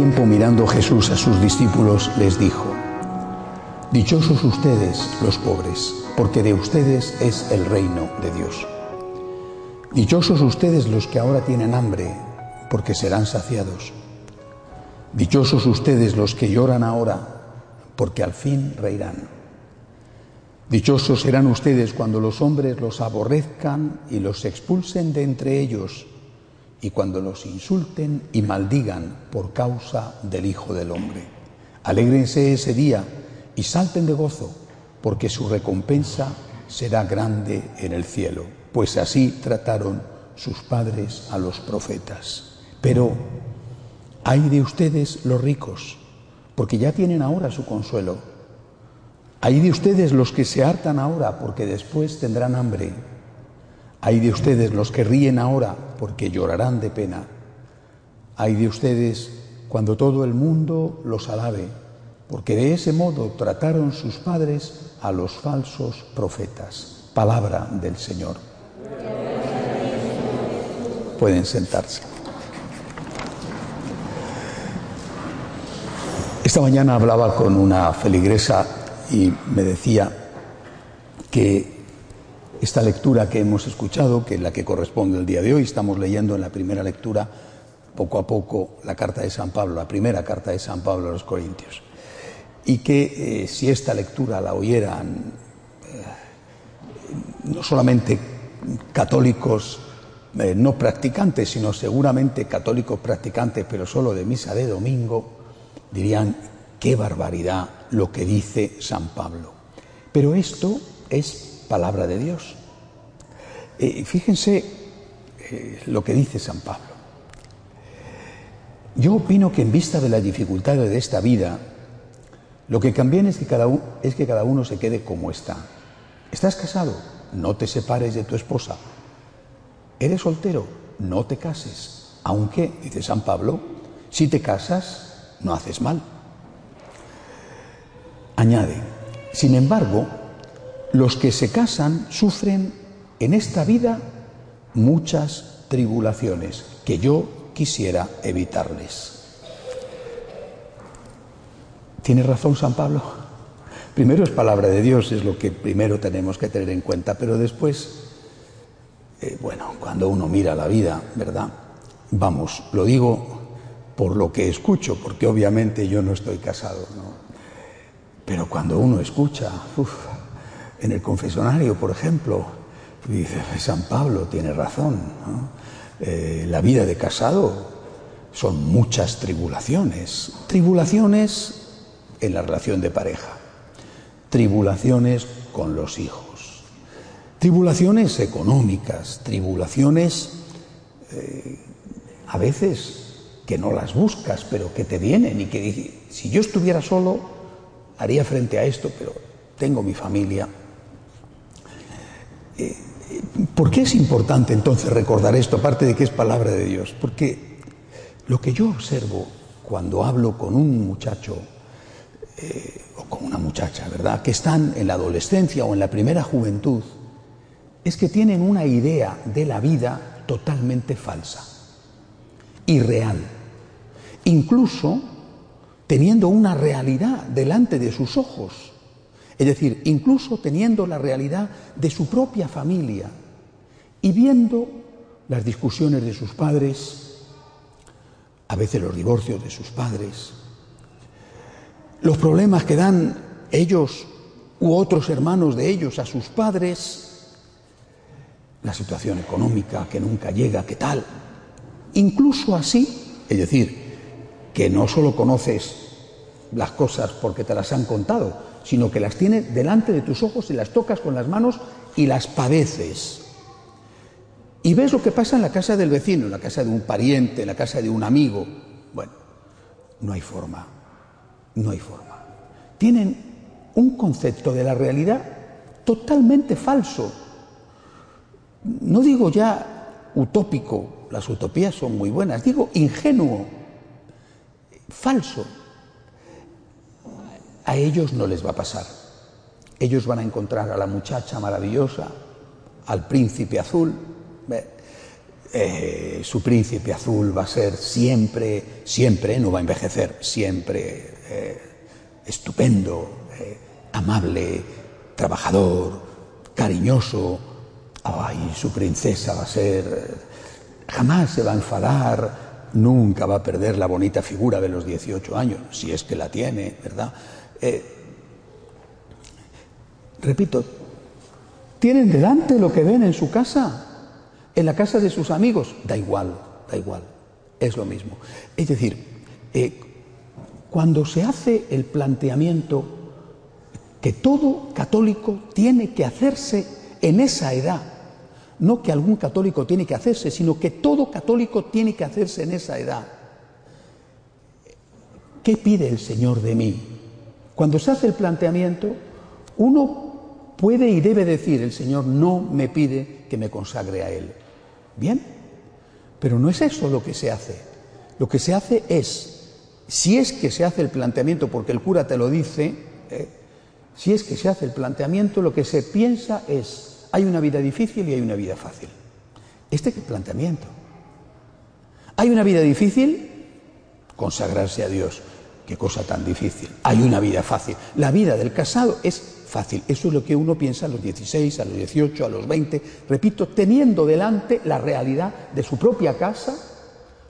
Mirando Jesús a sus discípulos les dijo, Dichosos ustedes los pobres, porque de ustedes es el reino de Dios. Dichosos ustedes los que ahora tienen hambre, porque serán saciados. Dichosos ustedes los que lloran ahora, porque al fin reirán. Dichosos serán ustedes cuando los hombres los aborrezcan y los expulsen de entre ellos, y cuando los insulten y maldigan por causa del Hijo del Hombre. Alégrense ese día y salten de gozo, porque su recompensa será grande en el cielo, pues así trataron sus padres a los profetas. Pero hay de ustedes los ricos, porque ya tienen ahora su consuelo. Hay de ustedes los que se hartan ahora, porque después tendrán hambre. Hay de ustedes los que ríen ahora, porque llorarán de pena. Hay de ustedes cuando todo el mundo los alabe, porque de ese modo trataron sus padres a los falsos profetas. Palabra del Señor. Pueden sentarse. Esta mañana hablaba con una feligresa y me decía que esta lectura que hemos escuchado, que es la que corresponde al día de hoy, estamos leyendo en la primera lectura poco a poco la carta de San Pablo, la primera carta de San Pablo a los Corintios. Y que eh, si esta lectura la oyeran eh, no solamente católicos eh, no practicantes, sino seguramente católicos practicantes, pero solo de misa de domingo, dirían, qué barbaridad lo que dice San Pablo. Pero esto es palabra de Dios. Eh, fíjense eh, lo que dice San Pablo. Yo opino que en vista de las dificultades de esta vida, lo que conviene es que, cada es que cada uno se quede como está. ¿Estás casado? No te separes de tu esposa. ¿Eres soltero? No te cases. Aunque, dice San Pablo, si te casas, no haces mal. Añade, sin embargo, los que se casan sufren en esta vida muchas tribulaciones que yo quisiera evitarles. ¿Tiene razón San Pablo? Primero es palabra de Dios, es lo que primero tenemos que tener en cuenta, pero después, eh, bueno, cuando uno mira la vida, ¿verdad? Vamos, lo digo por lo que escucho, porque obviamente yo no estoy casado, ¿no? Pero cuando uno escucha, uf, en el confesionario, por ejemplo, dice, San Pablo tiene razón, eh, la vida de casado son muchas tribulaciones, tribulaciones en la relación de pareja, tribulaciones con los hijos, tribulaciones económicas, tribulaciones eh, a veces que no las buscas, pero que te vienen y que si yo estuviera solo, haría frente a esto, pero tengo mi familia. ¿Por qué es importante entonces recordar esto, aparte de que es palabra de Dios? Porque lo que yo observo cuando hablo con un muchacho eh, o con una muchacha, ¿verdad?, que están en la adolescencia o en la primera juventud, es que tienen una idea de la vida totalmente falsa, irreal, incluso teniendo una realidad delante de sus ojos, es decir, incluso teniendo la realidad de su propia familia y viendo las discusiones de sus padres, a veces los divorcios de sus padres, los problemas que dan ellos u otros hermanos de ellos a sus padres, la situación económica que nunca llega, ¿qué tal? Incluso así, es decir, que no solo conoces las cosas porque te las han contado, sino que las tienes delante de tus ojos y las tocas con las manos y las padeces. Y ves lo que pasa en la casa del vecino, en la casa de un pariente, en la casa de un amigo. Bueno, no hay forma, no hay forma. Tienen un concepto de la realidad totalmente falso. No digo ya utópico, las utopías son muy buenas, digo ingenuo, falso. A ellos no les va a pasar. Ellos van a encontrar a la muchacha maravillosa, al príncipe azul. Eh, su príncipe azul va a ser siempre, siempre, no va a envejecer, siempre eh, estupendo, eh, amable, trabajador, cariñoso. Ay, su princesa va a ser, jamás se va a enfadar, nunca va a perder la bonita figura de los 18 años, si es que la tiene, ¿verdad? Repito, tienen delante lo que ven en su casa, en la casa de sus amigos, da igual, da igual, es lo mismo. Es decir, eh, cuando se hace el planteamiento que todo católico tiene que hacerse en esa edad, no que algún católico tiene que hacerse, sino que todo católico tiene que hacerse en esa edad. ¿Qué pide el Señor de mí? Cuando se hace el planteamiento, uno puede y debe decir, el Señor no me pide que me consagre a Él. Bien, pero no es eso lo que se hace. Lo que se hace es, si es que se hace el planteamiento, porque el cura te lo dice, ¿eh? si es que se hace el planteamiento, lo que se piensa es, hay una vida difícil y hay una vida fácil. Este es el planteamiento. Hay una vida difícil, consagrarse a Dios. Qué cosa tan difícil. Hay una vida fácil. La vida del casado es fácil. Eso es lo que uno piensa a los 16, a los 18, a los 20, repito, teniendo delante la realidad de su propia casa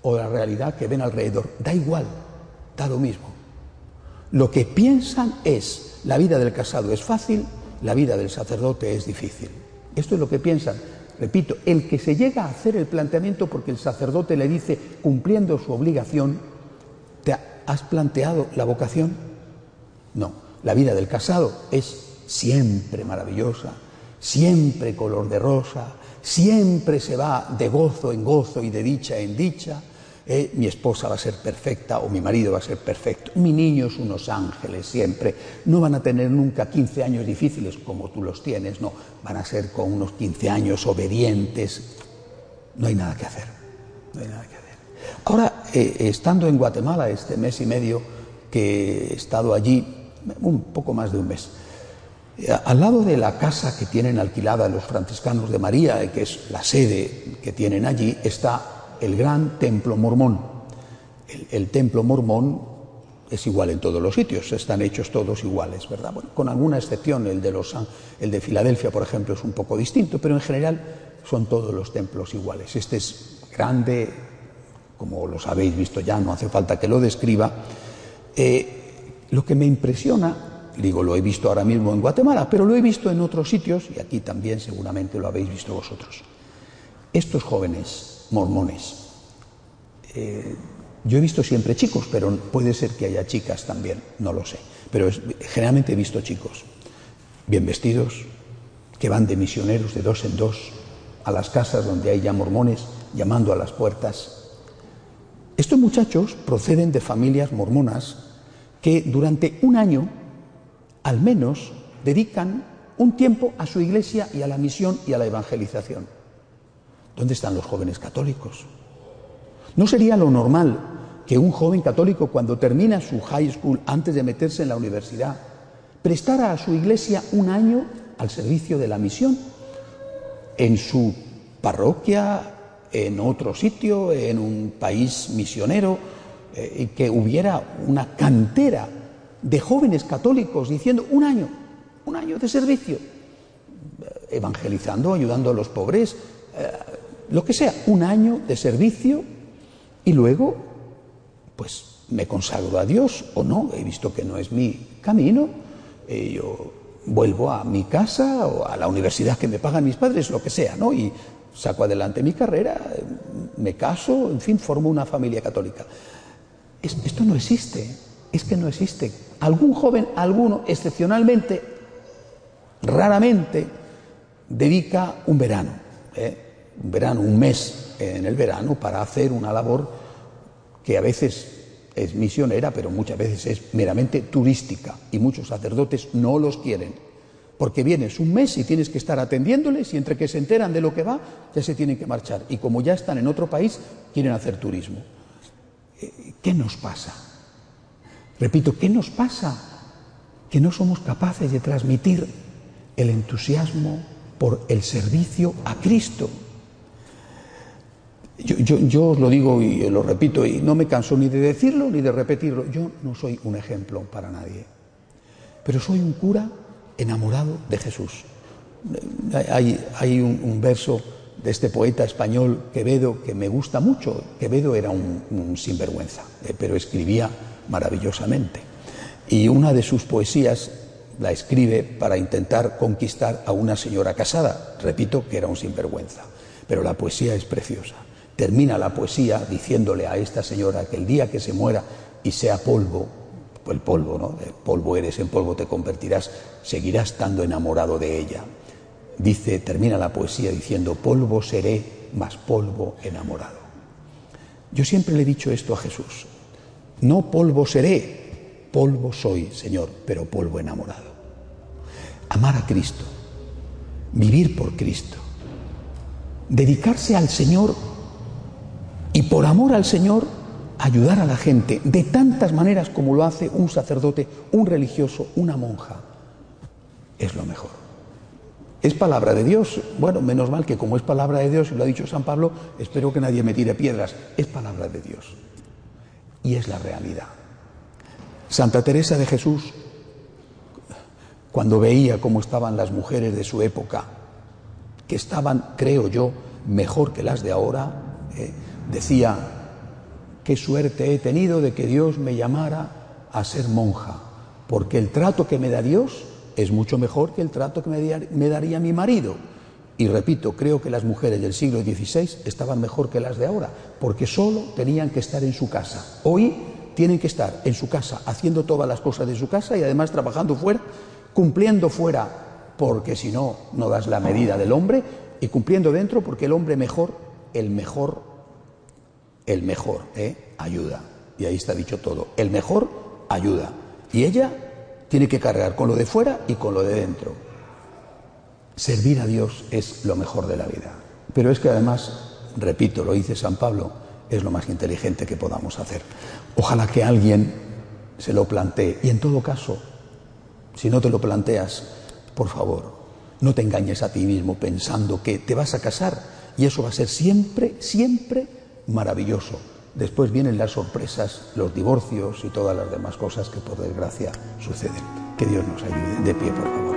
o la realidad que ven alrededor. Da igual, da lo mismo. Lo que piensan es, la vida del casado es fácil, la vida del sacerdote es difícil. Esto es lo que piensan. Repito, el que se llega a hacer el planteamiento porque el sacerdote le dice, cumpliendo su obligación, ¿te has planteado la vocación? No. La vida del casado es siempre maravillosa, siempre color de rosa, siempre se va de gozo en gozo y de dicha en dicha. Eh, mi esposa va a ser perfecta o mi marido va a ser perfecto. Mi niño es unos ángeles siempre. No van a tener nunca 15 años difíciles como tú los tienes, no. Van a ser con unos 15 años obedientes. No hay nada que hacer. No hay nada que hacer. Ahora, eh, estando en Guatemala este mes y medio que he estado allí, un poco más de un mes. Eh, al lado de la casa que tienen alquilada los franciscanos de María, que es la sede que tienen allí, está el gran templo mormón. El, templo mormón es igual en todos los sitios, están hechos todos iguales, ¿verdad? Bueno, con alguna excepción, el de, los, el de Filadelfia, por ejemplo, es un poco distinto, pero en general son todos los templos iguales. Este es grande, como los habéis visto ya, no hace falta que lo describa. Eh, lo que me impresiona, digo, lo he visto ahora mismo en Guatemala, pero lo he visto en otros sitios, y aquí también seguramente lo habéis visto vosotros. Estos jóvenes mormones, eh, yo he visto siempre chicos, pero puede ser que haya chicas también, no lo sé, pero generalmente he visto chicos bien vestidos, que van de misioneros de dos en dos a las casas donde hay ya mormones, llamando a las puertas. Estos muchachos proceden de familias mormonas que durante un año, al menos, dedican un tiempo a su iglesia y a la misión y a la evangelización. ¿Dónde están los jóvenes católicos? ¿No sería lo normal que un joven católico cuando termina su high school, antes de meterse en la universidad, prestara a su iglesia un año al servicio de la misión? En su parroquia, en otro sitio, en un país misionero, eh, que hubiera una cantera de jóvenes católicos diciendo un año, un año de servicio, eh, evangelizando, ayudando a los pobres, eh, lo que sea, un año de servicio y luego, pues me consagro a Dios o no, he visto que no es mi camino, yo vuelvo a mi casa o a la universidad que me pagan mis padres, lo que sea, ¿no? Saco adelante mi carrera, me caso, en fin, formo una familia católica. Esto no existe. Es que no existe. Algún joven, alguno, excepcionalmente, raramente, dedica un verano, ¿eh? un verano, un mes en el verano para hacer una labor que a veces es misionera, pero muchas veces es meramente turística y muchos sacerdotes no los quieren, porque vienes un mes y tienes que estar atendiéndoles y entre que se enteran de lo que va, ya se tienen que marchar y como ya están en otro país, quieren hacer turismo. Eh, ¿Qué nos pasa? Repito, ¿qué nos pasa? Que no somos capaces de transmitir el entusiasmo por el servicio a Cristo. Yo, os lo digo y lo repito y no me canso ni de decirlo ni de repetirlo. Yo no soy un ejemplo para nadie, pero soy un cura enamorado de Jesús. Hay, un, verso de este poeta español Quevedo que me gusta mucho. Quevedo era un, sinvergüenza, eh, pero escribía maravillosamente. Y una de sus poesías la escribe para intentar conquistar a una señora casada. Repito que era un sinvergüenza, pero la poesía es preciosa. Termina la poesía diciéndole a esta señora que el día que se muera y sea polvo, el polvo, ¿no? Polvo eres, en polvo te convertirás, seguirás estando enamorado de ella. Dice, termina la poesía diciendo, polvo seré, más polvo enamorado. Yo siempre le he dicho esto a Jesús, no polvo seré, polvo soy, Señor, pero polvo enamorado. Amar a Cristo, vivir por Cristo, dedicarse al Señor y por amor al Señor ayudar a la gente de tantas maneras como lo hace un sacerdote, un religioso, una monja. Es lo mejor. ¿Es palabra de Dios? Bueno, menos mal que como es palabra de Dios, y lo ha dicho San Pablo, espero que nadie me tire piedras. Es palabra de Dios. Y es la realidad. Santa Teresa de Jesús, cuando veía cómo estaban las mujeres de su época, que estaban, creo yo, mejor que las de ahora, eh, decía, qué suerte he tenido de que Dios me llamara a ser monja, porque el trato que me da Dios es mucho mejor que el trato que me, daría mi marido. Y repito, creo que las mujeres del siglo XVI estaban mejor que las de ahora, porque solo tenían que estar en su casa. Hoy tienen que estar en su casa haciendo todas las cosas de su casa y además trabajando fuera, cumpliendo fuera, porque si no, no das la medida del hombre, y cumpliendo dentro, porque el hombre mejor, el mejor el mejor, ¿eh? ayuda. Y ahí está dicho todo. El mejor ayuda. Y ella tiene que cargar con lo de fuera y con lo de dentro. Servir a Dios es lo mejor de la vida. Pero es que además, repito, lo dice San Pablo, es lo más inteligente que podamos hacer. Ojalá que alguien se lo plantee. Y en todo caso, si no te lo planteas, por favor, no te engañes a ti mismo pensando que te vas a casar y eso va a ser siempre, siempre maravilloso. Después vienen las sorpresas, los divorcios y todas las demás cosas que por desgracia suceden. Que Dios nos ayude. De pie, por favor.